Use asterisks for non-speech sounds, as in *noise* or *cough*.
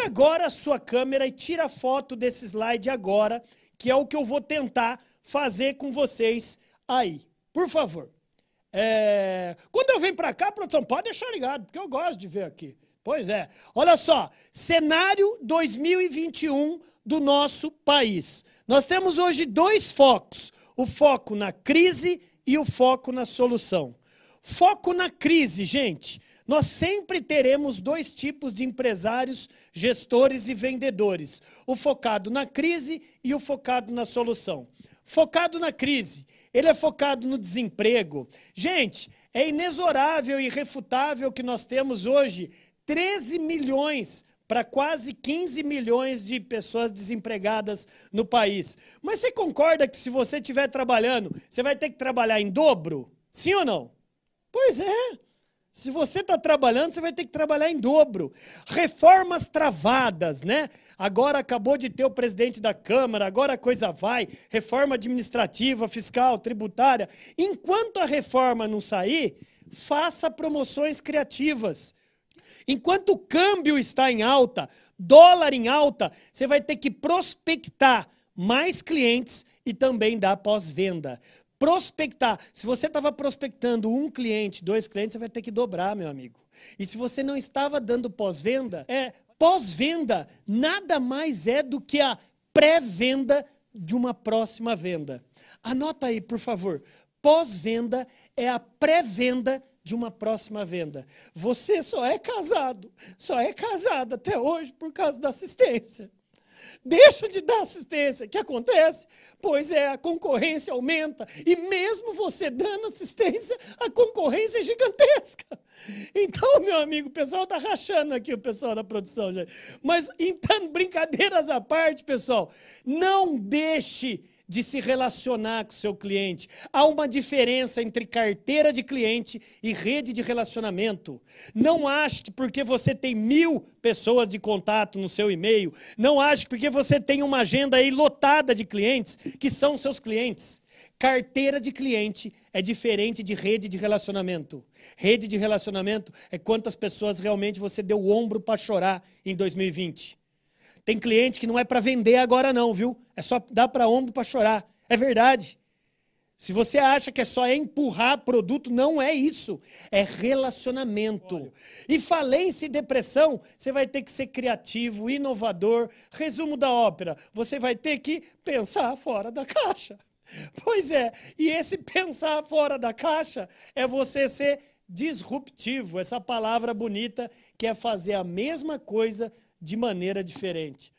Pega agora a sua câmera e tira foto desse slide agora, que é o que eu vou tentar fazer com vocês aí. Por favor. É... Quando eu venho para cá, produção, pode deixar ligado, porque eu gosto de ver aqui. Pois é. Olha só, cenário 2021 do nosso país. Nós temos hoje dois focos: o foco na crise e o foco na solução. Foco na crise, gente. Nós sempre teremos dois tipos de empresários, gestores e vendedores: o focado na crise e o focado na solução. Focado na crise, ele é focado no desemprego. Gente, é inexorável e irrefutável que nós temos hoje 13 milhões para quase 15 milhões de pessoas desempregadas no país. Mas você concorda que se você estiver trabalhando, você vai ter que trabalhar em dobro? Sim ou não? Pois é. Se você está trabalhando, você vai ter que trabalhar em dobro. Reformas travadas, né? Agora acabou de ter o presidente da Câmara, agora a coisa vai. Reforma administrativa, fiscal, tributária. Enquanto a reforma não sair, faça promoções criativas. Enquanto o câmbio está em alta, dólar em alta, você vai ter que prospectar mais clientes e também dar pós-venda. Prospectar. Se você estava prospectando um cliente, dois clientes, você vai ter que dobrar, meu amigo. E se você não estava dando pós-venda, é pós-venda nada mais é do que a pré-venda de uma próxima venda. Anota aí, por favor. Pós-venda é a pré-venda de uma próxima venda. Você só é casado, só é casado até hoje por causa da assistência. Deixa de dar assistência. O que acontece? Pois é, a concorrência aumenta. E mesmo você dando assistência, a concorrência é gigantesca. Então, meu amigo, o pessoal está rachando aqui, o pessoal da produção. Mas, então, brincadeiras à parte, pessoal, não deixe de se relacionar com o seu cliente. Há uma diferença entre carteira de cliente e rede de relacionamento. Não ache que porque você tem mil pessoas de contato no seu e-mail, não ache que porque você tem uma agenda aí lotada de clientes, que são seus clientes. Carteira de cliente é diferente de rede de relacionamento. Rede de relacionamento é quantas pessoas realmente você deu o ombro para chorar em 2020. Tem cliente que não é para vender agora não, viu? É só dar para ombro para chorar. É verdade. Se você acha que é só empurrar produto, não é isso. É relacionamento. Olha. E falência e depressão, você vai ter que ser criativo, inovador. Resumo da ópera: você vai ter que pensar fora da caixa. *laughs* Pois é, e esse pensar fora da caixa é você ser disruptivo, essa palavra bonita que é fazer a mesma coisa de maneira diferente.